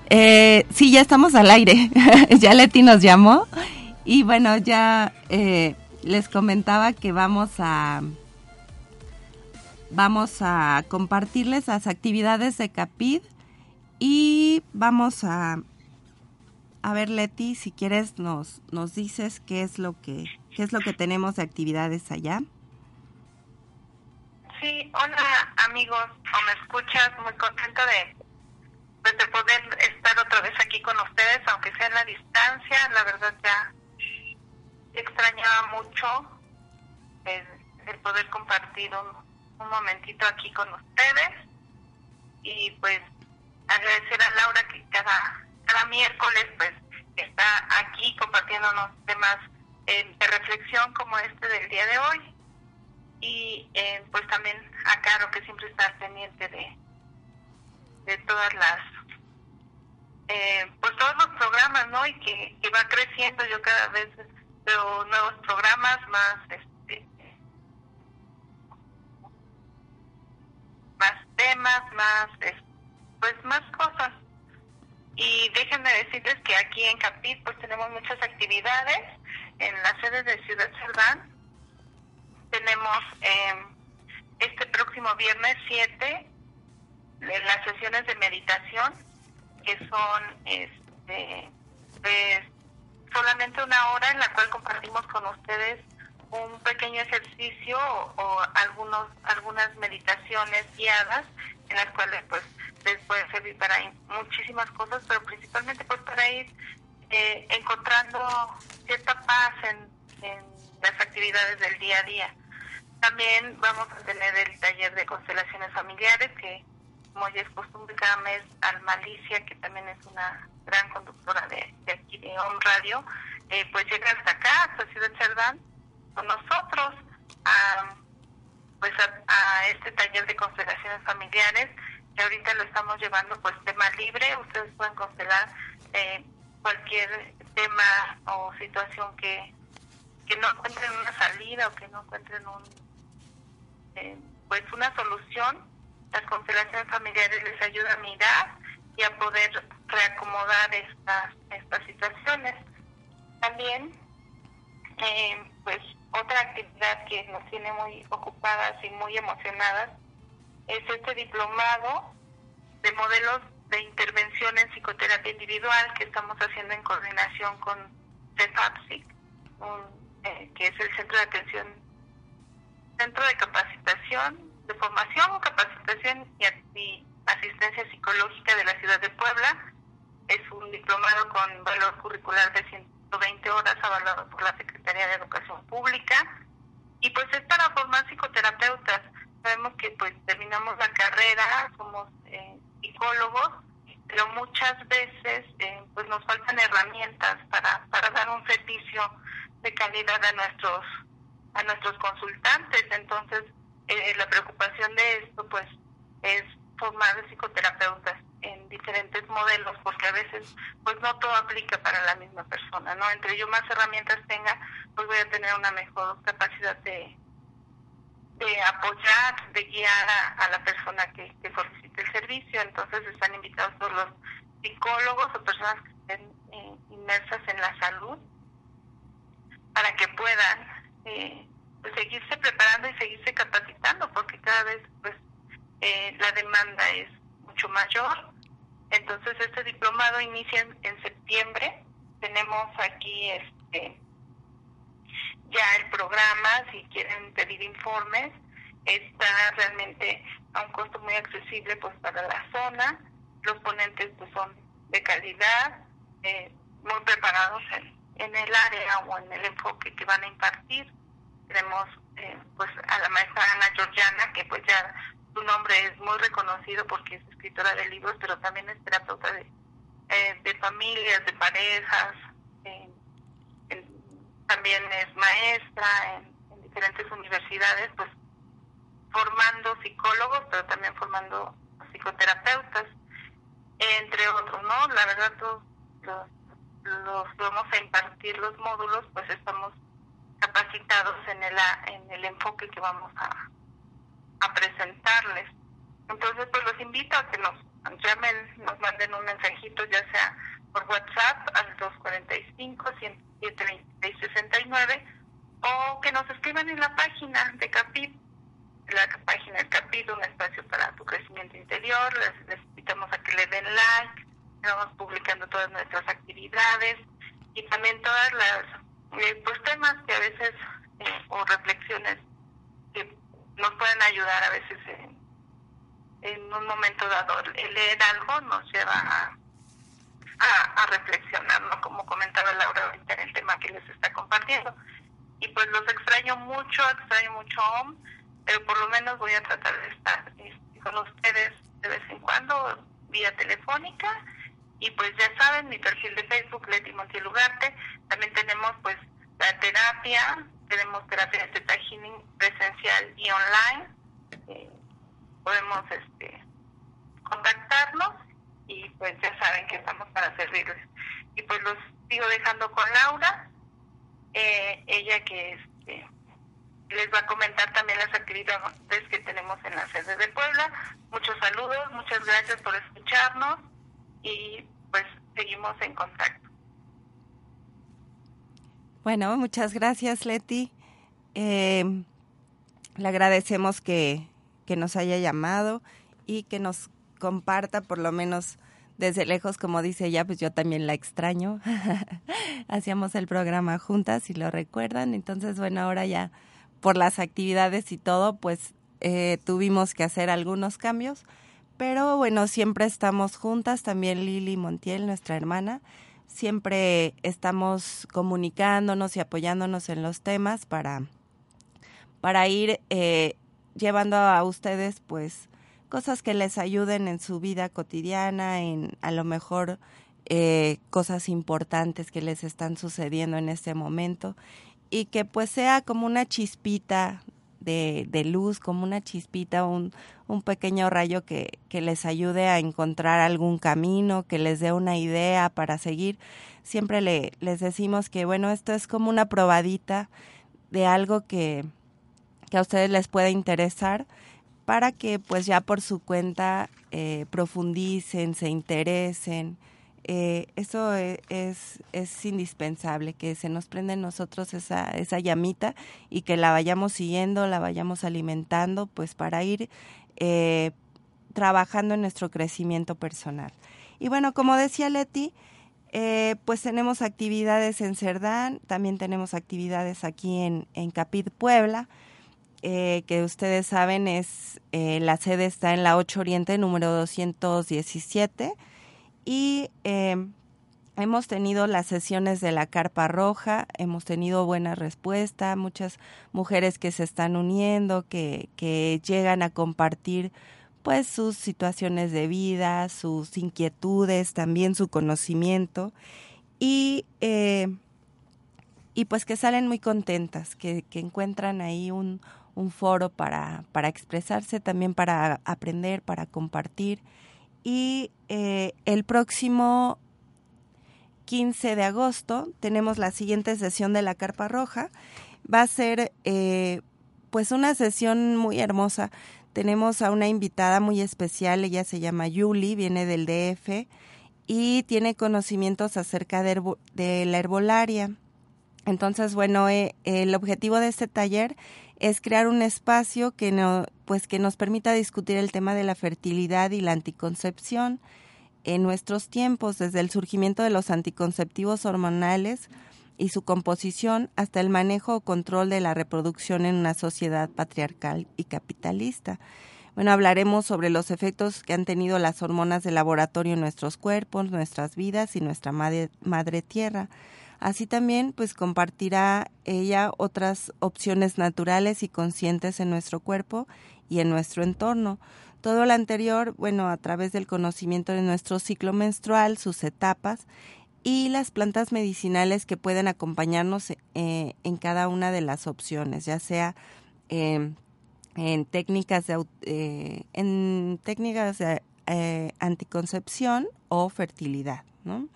Eh, sí, ya estamos al aire, ya Leti nos llamó y bueno, ya eh, les comentaba que vamos a vamos a compartirles las actividades de Capid y vamos a a ver Leti si quieres nos nos dices qué es lo que qué es lo que tenemos de actividades allá. Sí, hola amigos, o me escuchas, muy contenta de, pues, de poder estar otra vez aquí con ustedes, aunque sea en la distancia, la verdad ya extrañaba mucho el, poder compartir un momentito aquí con ustedes. Y pues agradecer a Laura que cada, cada miércoles pues está aquí compartiéndonos temas eh, de reflexión como este del día de hoy. Y eh, pues también a Caro que siempre está pendiente de, de todas las eh, pues todos los programas no y que, que va creciendo. Yo cada vez veo nuevos programas más este más temas más es- pues más cosas. Y déjenme decirles que aquí en Capit pues tenemos muchas actividades. En la sede de Ciudad Cerdán tenemos eh, este próximo viernes 7 de las sesiones de meditación que son este pues, solamente una hora en la cual compartimos con ustedes un pequeño ejercicio o, o algunos algunas meditaciones guiadas en las cuales pues puede servir para muchísimas cosas pero principalmente pues para ir eh, encontrando cierta paz en, las actividades del día a día. También vamos a tener el taller de constelaciones familiares que como ya es costumbre cada mes al Malicia que también es una gran conductora de, de aquí de Home Radio eh, pues llega hasta acá hasta Ciudad Cerdán con nosotros a pues a este taller de constelaciones familiares ahorita lo estamos llevando pues tema libre. Ustedes pueden constelar eh, cualquier tema o situación que que no encuentren una salida o que no encuentren un eh, pues una solución. Las constelaciones familiares les ayuda a mirar y a poder reacomodar estas estas situaciones. También eh, pues otra actividad que nos tiene muy ocupadas y muy emocionadas es este diplomado de modelos de intervención en psicoterapia individual que estamos haciendo en coordinación con CEFAPSIC, eh, que es el Centro de Atención, Centro de Capacitación, de Formación, Capacitación y, y Asistencia Psicológica de la Ciudad de Puebla. Es un diplomado con valor curricular de 120 horas avalado por la Secretaría de Educación Pública y pues es para formar psicoterapeutas. Sabemos que pues terminamos la carrera, somos eh, psicólogos, pero muchas veces eh, pues nos faltan herramientas para, para dar un servicio de calidad a nuestros a nuestros consultantes. Entonces eh, la preocupación de esto pues es formar psicoterapeutas en diferentes modelos porque a veces pues no todo aplica para la misma persona, ¿no? Entre yo más herramientas tenga, pues voy a tener una mejor capacidad de, de apoyar, de guiar a, la persona que, que solicite el servicio. Entonces están invitados todos los psicólogos o personas que estén eh, inmersas en la salud para que puedan eh, pues, seguirse preparando y seguirse capacitando porque cada vez pues eh, la demanda es mucho mayor. Entonces este diplomado inicia en, en septiembre. Tenemos aquí este ya el programa, si quieren pedir informes, está realmente a un costo muy accesible pues para la zona. Los ponentes pues son de calidad, eh, muy preparados en, el área o en el enfoque que van a impartir. Tenemos eh, pues a la maestra Ana Georgiana, que pues ya su nombre es muy reconocido porque es escritora de libros, pero también es terapeuta de, eh, de familias, de parejas, también es maestra en, en diferentes universidades, pues formando psicólogos, pero también formando psicoterapeutas, entre otros, ¿no? La verdad, todos los, los vamos a impartir los módulos, pues estamos capacitados en el, en el enfoque que vamos a, a presentarles. Entonces, pues los invito a que nos llamen, nos manden un mensajito, ya sea por WhatsApp al 245-107-2669 o que nos escriban en la página de CAPIP, la página del CAPIP, un espacio para tu crecimiento interior. Les, invitamos a que le den like, vamos publicando todas nuestras actividades y también todas las eh, pues temas que a veces eh, o reflexiones que nos pueden ayudar a veces en, en un momento dado. Leer algo nos lleva a, a, a reflexionar, ¿no? Como comentaba Laura ahorita en el tema que les está compartiendo. Y pues los extraño mucho, extraño mucho OM, pero por lo menos voy a tratar de estar este, con ustedes de vez en cuando vía telefónica y pues ya saben mi perfil de Facebook Leti Montiel Ugarte también tenemos pues la terapia tenemos terapia de Theta Healing presencial y online Eh, podemos este contactarnos y pues ya saben que estamos para servirles y pues los sigo dejando con Laura eh, ella que este les va a comentar también las actividades que tenemos en la sede de Puebla. Muchos saludos, muchas gracias por escucharnos y pues seguimos en contacto. Bueno, muchas gracias, Leti. Eh, le agradecemos que, que nos haya llamado y que nos comparta por lo menos desde lejos, como dice ella, pues yo también la extraño. Hacíamos el programa juntas, si lo recuerdan. Entonces, bueno, ahora ya por las actividades y todo, pues eh, tuvimos que hacer algunos cambios. Pero bueno, siempre estamos juntas, también Lili Montiel, nuestra hermana. Siempre estamos comunicándonos y apoyándonos en los temas para, para ir eh, llevando a ustedes pues cosas que les ayuden en su vida cotidiana, en a lo mejor eh, cosas importantes que les están sucediendo en este momento y que pues sea como una chispita de, de luz, como una chispita, un, un pequeño rayo que, que les ayude a encontrar algún camino, que les dé una idea para seguir. Siempre le, les decimos que bueno, esto es como una probadita de algo que, que a ustedes les pueda interesar para que pues ya por su cuenta eh, profundicen, se interesen. Eh, eso e- es, es indispensable, que se nos prenda en nosotros esa, esa llamita y que la vayamos siguiendo, la vayamos alimentando, pues para ir eh, trabajando en nuestro crecimiento personal. Y bueno, como decía Leti, pues tenemos actividades en Cerdán, también tenemos actividades aquí en, en Capit, Puebla eh, que ustedes saben es eh, la sede está en la 8 Oriente número 217 y eh, hemos tenido las sesiones de la carpa roja, hemos tenido buena respuesta, muchas mujeres que se están uniendo, que, que llegan a compartir pues sus situaciones de vida, sus inquietudes, también su conocimiento y eh, y pues que salen muy contentas, que, que encuentran ahí un, un foro para, para expresarse, también para aprender, para compartir. Y eh, el próximo 15 de agosto tenemos la siguiente sesión de la Carpa Roja. Va a ser eh, pues una sesión muy hermosa. Tenemos a una invitada muy especial, ella se llama Yuli, viene del DF y tiene conocimientos acerca de, la herbolaria. Entonces, bueno, eh, el objetivo de este taller es crear un espacio que no, pues que nos permita discutir el tema de la fertilidad y la anticoncepción en nuestros tiempos, desde el surgimiento de los anticonceptivos hormonales y su composición hasta el manejo o control de la reproducción en una sociedad patriarcal y capitalista. Bueno, hablaremos sobre los efectos que han tenido las hormonas de laboratorio en nuestros cuerpos, nuestras vidas y nuestra madre, madre tierra. Así también, pues compartirá ella otras opciones naturales y conscientes en nuestro cuerpo y en nuestro entorno. Todo lo anterior, bueno, a través del conocimiento de nuestro ciclo menstrual, sus etapas y las plantas medicinales que pueden acompañarnos eh, en cada una de las opciones, ya sea eh, en técnicas de, eh, en técnicas de eh, anticoncepción o fertilidad, ¿no?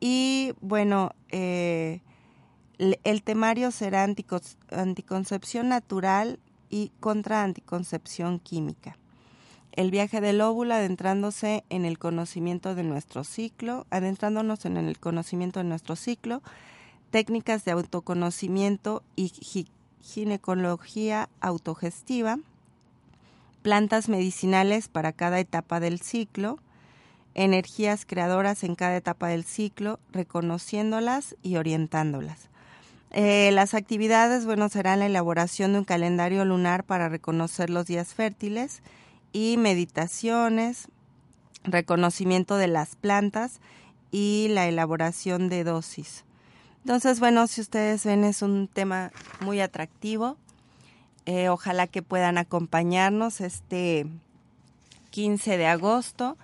Y bueno, eh, el temario será anticoncepción natural y contra anticoncepción química. El viaje del óvulo adentrándose en el conocimiento de nuestro ciclo, adentrándonos en el conocimiento de nuestro ciclo, técnicas de autoconocimiento y gi- ginecología autogestiva, plantas medicinales para cada etapa del ciclo, energías creadoras en cada etapa del ciclo, reconociéndolas y orientándolas. Eh, las actividades, bueno, serán la elaboración de un calendario lunar para reconocer los días fértiles y meditaciones, reconocimiento de las plantas y la elaboración de dosis. Entonces, bueno, si ustedes ven, es un tema muy atractivo. Eh, ojalá que puedan acompañarnos este 15 de agosto.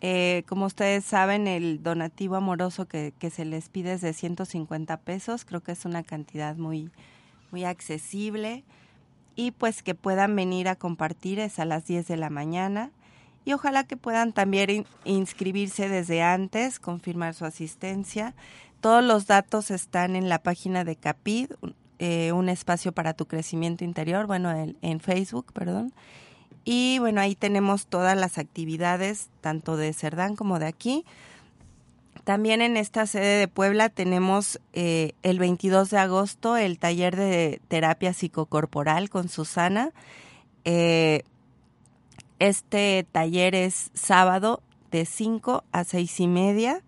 Eh, como ustedes saben, el donativo amoroso que, se les pide es de 150 pesos. Creo que es una cantidad muy, muy accesible. Y pues que puedan venir a compartir es a las 10 de la mañana. Y ojalá que puedan también in- inscribirse desde antes, confirmar su asistencia. Todos los datos están en la página de CAPID, un- eh, espacio para tu crecimiento interior, bueno, en, en Facebook, perdón. Y bueno, ahí tenemos todas las actividades, tanto de Cerdán como de aquí. También en esta sede de Puebla tenemos eh, el 22 de agosto el taller de terapia psicocorporal con Susana. Eh, este taller es sábado de 5 a seis y media.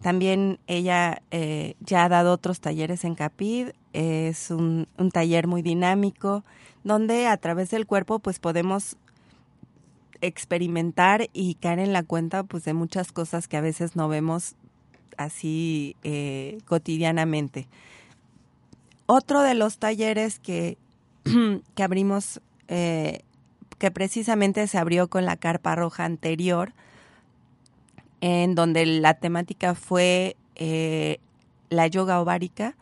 También ella eh, ya ha dado otros talleres en Capid. Es un, un taller muy dinámico donde a través del cuerpo pues podemos experimentar y caer en la cuenta pues de muchas cosas que a veces no vemos así eh, cotidianamente. Otro de los talleres que, que abrimos, eh, que precisamente se abrió con la carpa roja anterior, en donde la temática fue eh, la yoga ovárica.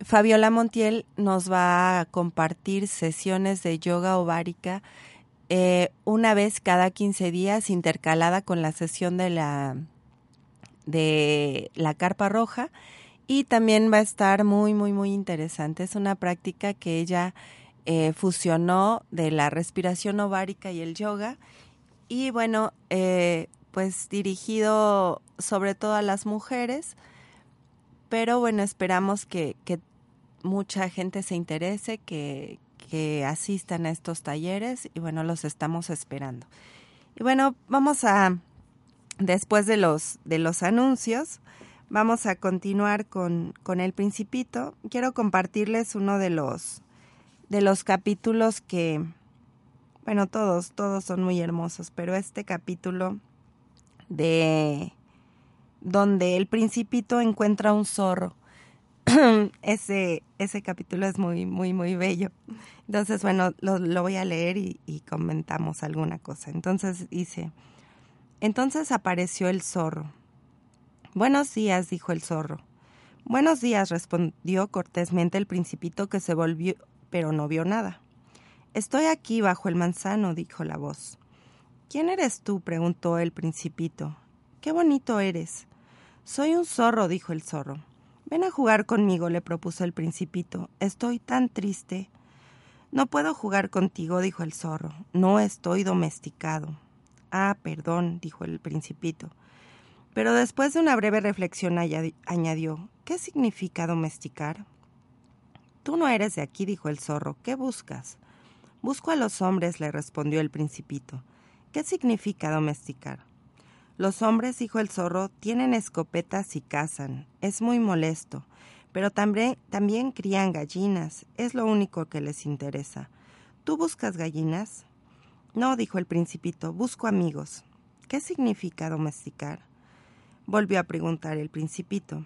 Fabiola Montiel nos va a compartir sesiones de yoga ovárica eh, una vez cada 15 días intercalada con la sesión de la de la carpa roja. Y también va a estar muy muy muy interesante. Es una práctica que ella eh, fusionó de la respiración ovárica y el yoga. Y bueno eh, pues dirigido sobre todo a las mujeres. Pero bueno esperamos que, que mucha gente se interese que, que asistan a estos talleres y bueno, los estamos esperando. Y bueno, vamos a, después de los, de los anuncios, vamos a continuar con, con el principito. Quiero compartirles uno de los, de los capítulos que, bueno, todos, todos son muy hermosos, pero este capítulo de donde el principito encuentra un zorro. ese, ese capítulo es muy, muy, muy bello. Entonces, bueno, lo, lo voy a leer y, y comentamos alguna cosa. Entonces dice, entonces apareció el zorro. Buenos días, dijo el zorro. Buenos días, respondió cortésmente el principito que se volvió, pero no vio nada. Estoy aquí bajo el manzano, dijo la voz. ¿Quién eres tú? preguntó el principito. Qué bonito eres. Soy un zorro, dijo el zorro. Ven a jugar conmigo, le propuso el principito. Estoy tan triste. No puedo jugar contigo, dijo el zorro. No estoy domesticado. Ah, perdón, dijo el principito. Pero después de una breve reflexión añadi- añadió, ¿qué significa domesticar? Tú no eres de aquí, dijo el zorro. ¿Qué buscas? Busco a los hombres, le respondió el principito. ¿Qué significa domesticar? Los hombres, dijo el zorro, tienen escopetas y cazan. Es muy molesto. Pero también, también crían gallinas. Es lo único que les interesa. ¿Tú buscas gallinas? No, dijo el principito, busco amigos. ¿Qué significa domesticar? Volvió a preguntar el principito.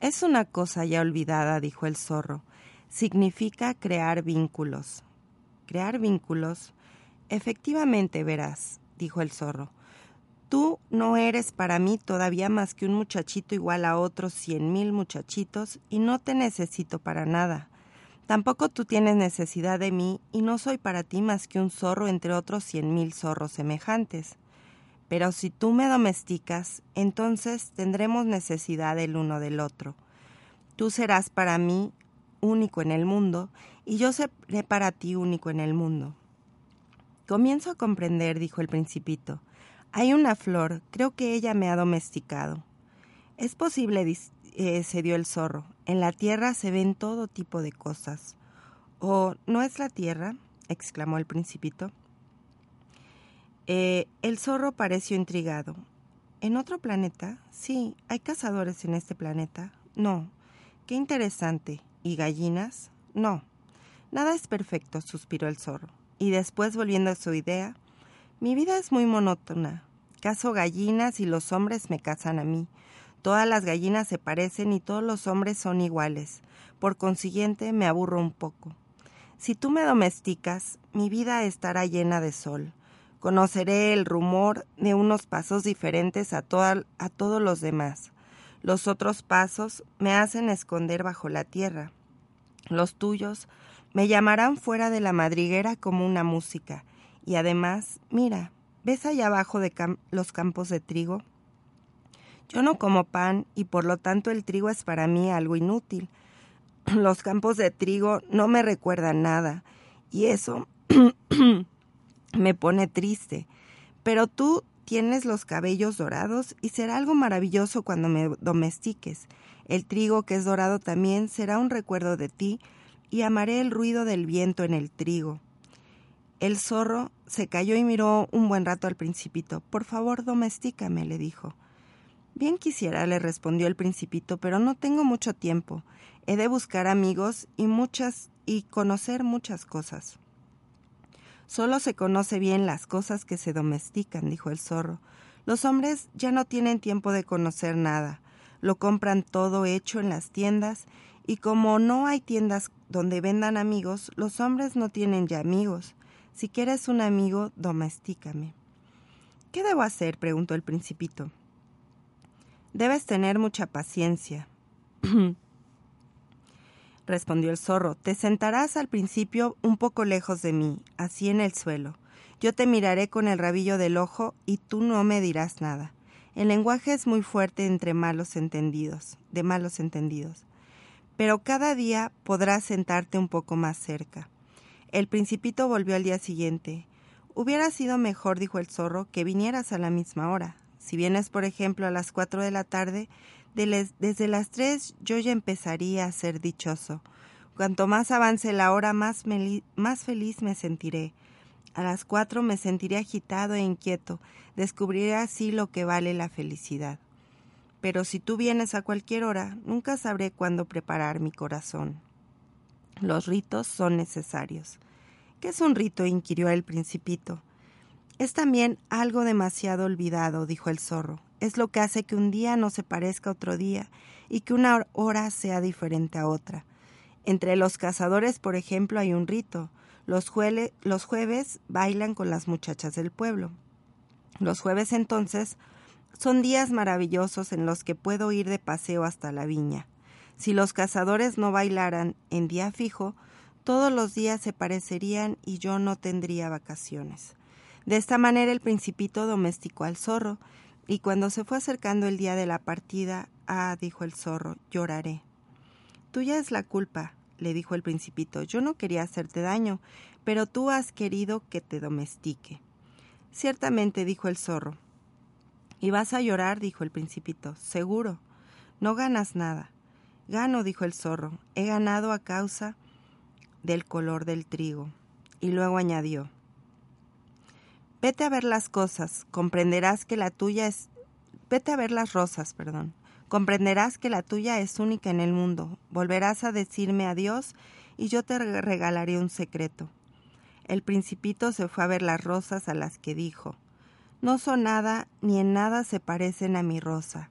Es una cosa ya olvidada, dijo el zorro. Significa crear vínculos. ¿Crear vínculos? Efectivamente, verás, dijo el zorro. Tú no eres para mí todavía más que un muchachito igual a otros cien mil muchachitos y no te necesito para nada. Tampoco tú tienes necesidad de mí y no soy para ti más que un zorro entre otros cien mil zorros semejantes. Pero si tú me domesticas, entonces tendremos necesidad el uno del otro. Tú serás para mí único en el mundo y yo seré para ti único en el mundo. Comienzo a comprender, dijo el principito. Hay una flor, creo que ella me ha domesticado. Es posible, eh, se dio el zorro. En la tierra se ven todo tipo de cosas. ¿O no es la tierra? exclamó el principito. Eh, el zorro pareció intrigado. ¿En otro planeta? Sí. ¿Hay cazadores en este planeta? No. Qué interesante. ¿Y gallinas? No. Nada es perfecto, suspiró el zorro. Y después, volviendo a su idea, mi vida es muy monótona. Cazo gallinas y los hombres me cazan a mí. Todas las gallinas se parecen y todos los hombres son iguales. Por consiguiente, me aburro un poco. Si tú me domesticas, mi vida estará llena de sol. Conoceré el rumor de unos pasos diferentes a, a todos los demás. Los otros pasos me hacen esconder bajo la tierra. Los tuyos me llamarán fuera de la madriguera como una música. Y además, mira, ¿ves allá abajo de los campos de trigo? Yo no como pan y por lo tanto el trigo es para mí algo inútil. Los campos de trigo no me recuerdan nada y eso me pone triste. Pero tú tienes los cabellos dorados y será algo maravilloso cuando me domestiques. El trigo que es dorado también será un recuerdo de ti y amaré el ruido del viento en el trigo. El zorro se cayó y miró un buen rato al principito. Por favor, domestícame, le dijo. Bien quisiera, le respondió el principito, pero no tengo mucho tiempo. He de buscar amigos y muchas y conocer muchas cosas. Solo se conoce bien las cosas que se domestican, dijo el zorro. Los hombres ya no tienen tiempo de conocer nada. Lo compran todo hecho en las tiendas y como no hay tiendas donde vendan amigos, los hombres no tienen ya amigos. Si quieres un amigo, domestícame. ¿Qué debo hacer? preguntó el principito. Debes tener mucha paciencia. respondió el zorro. Te sentarás al principio un poco lejos de mí, así en el suelo. Yo te miraré con el rabillo del ojo y tú no me dirás nada. El lenguaje es muy fuerte entre malos entendidos, de malos entendidos. Pero cada día podrás sentarte un poco más cerca. El principito volvió al día siguiente. Hubiera sido mejor, dijo el zorro, que vinieras a la misma hora. Si vienes, por ejemplo, a las cuatro de la tarde, desde las tres yo ya empezaría a ser dichoso. Cuanto más avance la hora, más feliz me sentiré. A las cuatro me sentiré agitado e inquieto. Descubriré así lo que vale la felicidad. Pero si tú vienes a cualquier hora, nunca sabré cuándo preparar mi corazón. Los ritos son necesarios. ¿Qué es un rito? inquirió el principito. Es también algo demasiado olvidado, dijo el zorro. Es lo que hace que un día no se parezca a otro día y que una hora sea diferente a otra. Entre los cazadores, por ejemplo, hay un rito. Los, los jueves bailan con las muchachas del pueblo. Los jueves entonces son días maravillosos en los que puedo ir de paseo hasta la viña. Si los cazadores no bailaran en día fijo, todos los días se parecerían y yo no tendría vacaciones. De esta manera el principito domesticó al zorro, y cuando se fue acercando el día de la partida, ah, dijo el zorro, lloraré. Tuya es la culpa, le dijo el principito. Yo no quería hacerte daño, pero tú has querido que te domestique. Ciertamente, dijo el zorro. ¿Y vas a llorar? dijo el principito. Seguro. No ganas nada. Gano, dijo el zorro. He ganado a causa del color del trigo. Y luego añadió. Vete a ver las cosas, comprenderás que la tuya es... Vete a ver las rosas, perdón. Comprenderás que la tuya es única en el mundo. Volverás a decirme adiós y yo te re- regalaré un secreto. El principito se fue a ver las rosas a las que dijo No son nada ni en nada se parecen a mi rosa.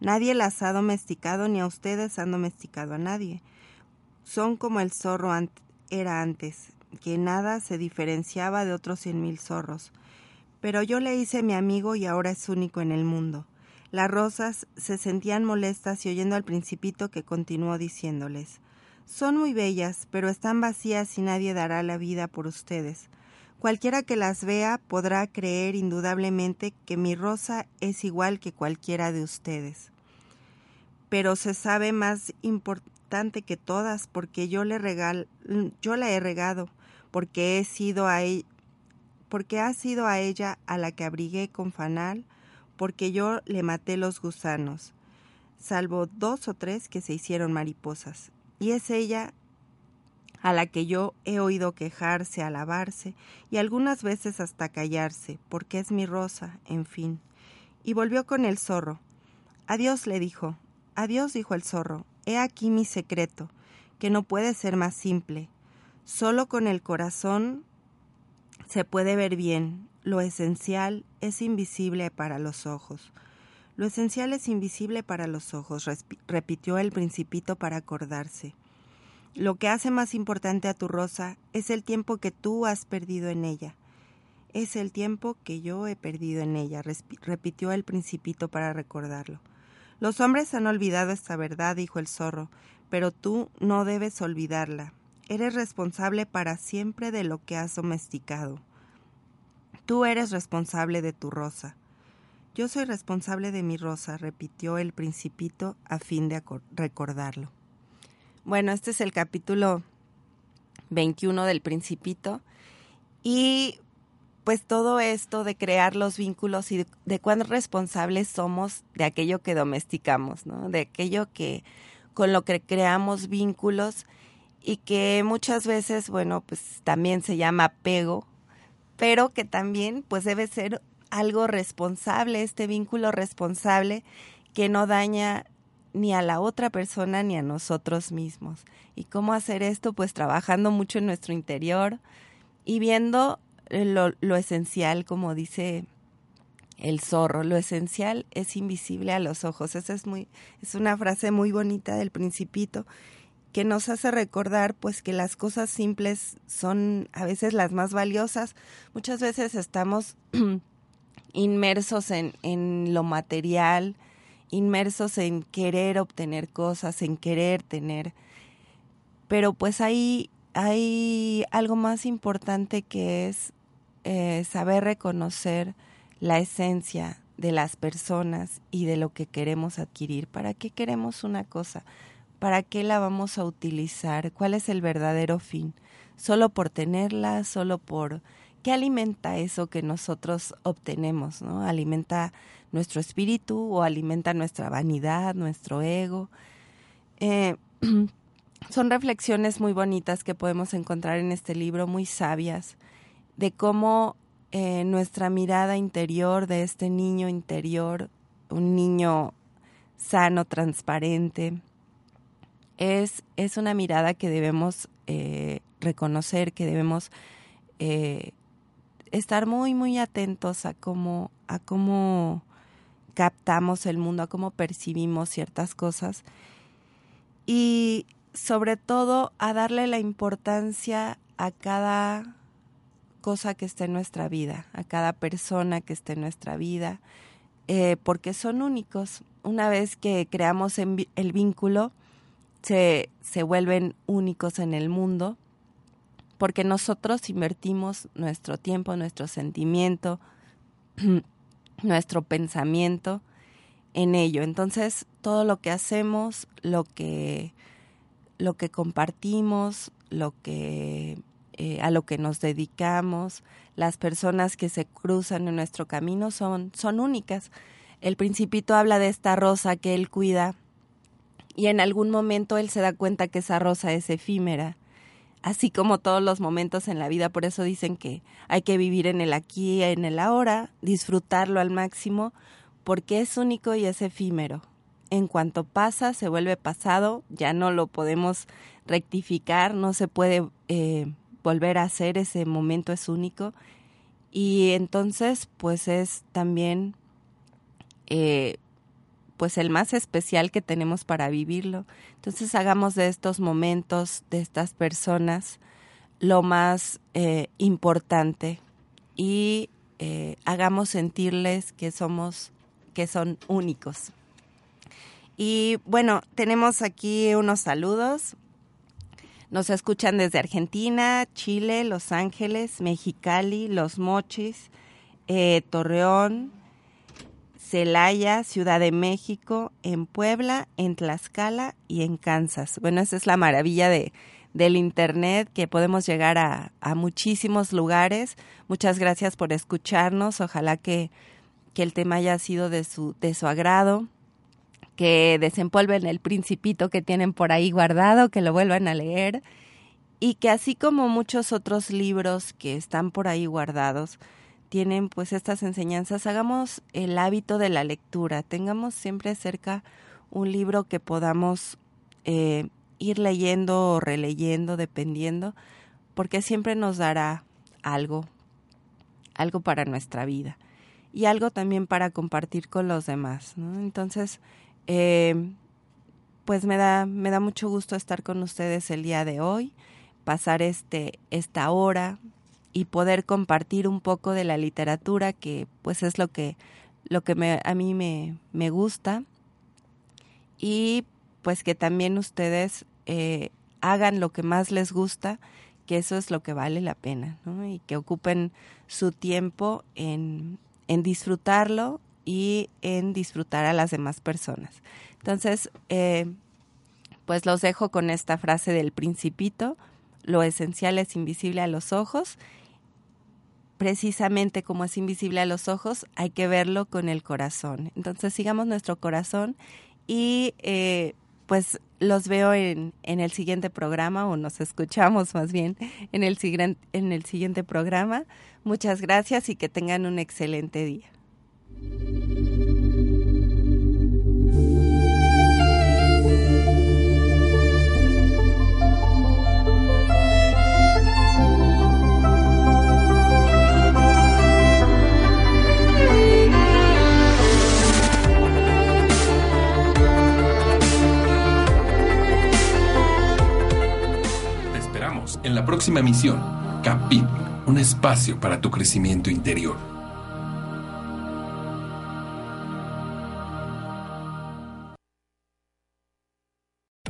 Nadie las ha domesticado ni a ustedes han domesticado a nadie. Son como el zorro era antes, que nada se diferenciaba de otros cien mil zorros. Pero yo le hice mi amigo y ahora es único en el mundo. Las rosas se sentían molestas y oyendo al principito que continuó diciéndoles Son muy bellas, pero están vacías y nadie dará la vida por ustedes. Cualquiera que las vea podrá creer indudablemente que mi rosa es igual que cualquiera de ustedes. Pero se sabe más importante que todas porque yo le regal yo la he regado, porque he sido a e- porque ha sido a ella a la que abrigué con fanal, porque yo le maté los gusanos, salvo dos o tres que se hicieron mariposas. Y es ella a la que yo he oído quejarse, alabarse, y algunas veces hasta callarse, porque es mi rosa, en fin. Y volvió con el zorro. Adiós, le dijo. Adiós, dijo el zorro. He aquí mi secreto, que no puede ser más simple. Solo con el corazón se puede ver bien. Lo esencial es invisible para los ojos. Lo esencial es invisible para los ojos, repitió el principito para acordarse. Lo que hace más importante a tu rosa es el tiempo que tú has perdido en ella. Es el tiempo que yo he perdido en ella, repitió el principito para recordarlo. Los hombres han olvidado esta verdad, dijo el zorro, pero tú no debes olvidarla. Eres responsable para siempre de lo que has domesticado. Tú eres responsable de tu rosa. Yo soy responsable de mi rosa, repitió el principito a fin de recordarlo. Bueno, este es el capítulo 21 del principito y pues todo esto de crear los vínculos y de, cuán responsables somos de aquello que domesticamos, ¿no? De aquello que con lo que creamos vínculos y que muchas veces, bueno, pues también se llama apego, pero que también pues debe ser algo responsable, este vínculo responsable que no daña ni a la otra persona ni a nosotros mismos. ¿Y cómo hacer esto? Pues trabajando mucho en nuestro interior y viendo eh, lo, lo esencial, como dice el zorro, lo esencial es invisible a los ojos. Esa es muy, es una frase muy bonita del principito que nos hace recordar pues que las cosas simples son a veces las más valiosas. Muchas veces estamos inmersos en, en lo material, inmersos en querer obtener cosas, en querer tener. Pero pues hay, hay algo más importante que es eh, saber reconocer la esencia de las personas y de lo que queremos adquirir. ¿Para qué queremos una cosa? ¿Para qué la vamos a utilizar? ¿Cuál es el verdadero fin? ¿Solo por tenerla? ¿Solo por... ¿Qué alimenta eso que nosotros obtenemos? ¿no? ¿Alimenta nuestro espíritu o alimenta nuestra vanidad, nuestro ego? Eh, son reflexiones muy bonitas que podemos encontrar en este libro, muy sabias, de cómo eh, nuestra mirada interior de este niño interior, un niño sano, transparente, es, es una mirada que debemos eh, reconocer, que debemos estar muy, muy atentos a cómo, a cómo captamos el mundo, a cómo percibimos ciertas cosas y sobre todo a darle la importancia a cada cosa que esté en nuestra vida, a cada persona que esté en nuestra vida, eh, porque son únicos. Una vez que creamos el vínculo, se, se vuelven únicos en el mundo, porque nosotros invertimos nuestro tiempo, nuestro sentimiento, nuestro pensamiento en ello. Entonces, todo lo que hacemos, lo que, lo que compartimos, lo que eh, a lo que nos dedicamos, las personas que se cruzan en nuestro camino son, son únicas. El principito habla de esta rosa que él cuida y en algún momento él se da cuenta que esa rosa es efímera, así como todos los momentos en la vida, por eso dicen que hay que vivir en el aquí, en el ahora, disfrutarlo al máximo, porque es único y es efímero. En cuanto pasa, se vuelve pasado, ya no lo podemos rectificar, no se puede eh, volver a hacer, ese momento es único. Y entonces, pues es también eh, pues el más especial que tenemos para vivirlo. Entonces hagamos de estos momentos, de estas personas, lo más eh, importante y eh, hagamos sentirles que somos, que son únicos. Y bueno, tenemos aquí unos saludos. Nos escuchan desde Argentina, Chile, Los Ángeles, Mexicali, Los Mochis, eh, Torreón, Celaya, Ciudad de México, en Puebla, en Tlaxcala y en Kansas. Bueno, esa es la maravilla de, del Internet, que podemos llegar a, a muchísimos lugares. Muchas gracias por escucharnos. Ojalá que, que el tema haya sido de su, de su agrado, que desempolven el principito que tienen por ahí guardado, que lo vuelvan a leer y que así como muchos otros libros que están por ahí guardados, tienen pues estas enseñanzas, hagamos el hábito de la lectura, tengamos siempre cerca un libro que podamos eh, ir leyendo o releyendo, dependiendo, porque siempre nos dará algo, algo para nuestra vida y algo también para compartir con los demás. Entonces, eh, pues me da, me da mucho gusto estar con ustedes el día de hoy, pasar este, esta hora y poder compartir un poco de la literatura que pues es lo que lo que me, a mí me, me gusta y pues que también ustedes eh, hagan lo que más les gusta que eso es lo que vale la pena ¿no? y que ocupen su tiempo en, en disfrutarlo y en disfrutar a las demás personas entonces eh, pues los dejo con esta frase del principito lo esencial es invisible a los ojos precisamente como es invisible a los ojos, hay que verlo con el corazón. Entonces sigamos nuestro corazón y eh, pues los veo en, en, el siguiente programa o nos escuchamos más bien en el, en el siguiente programa. Muchas gracias y que tengan un excelente día. Próxima misión, Capit, un espacio para tu crecimiento interior.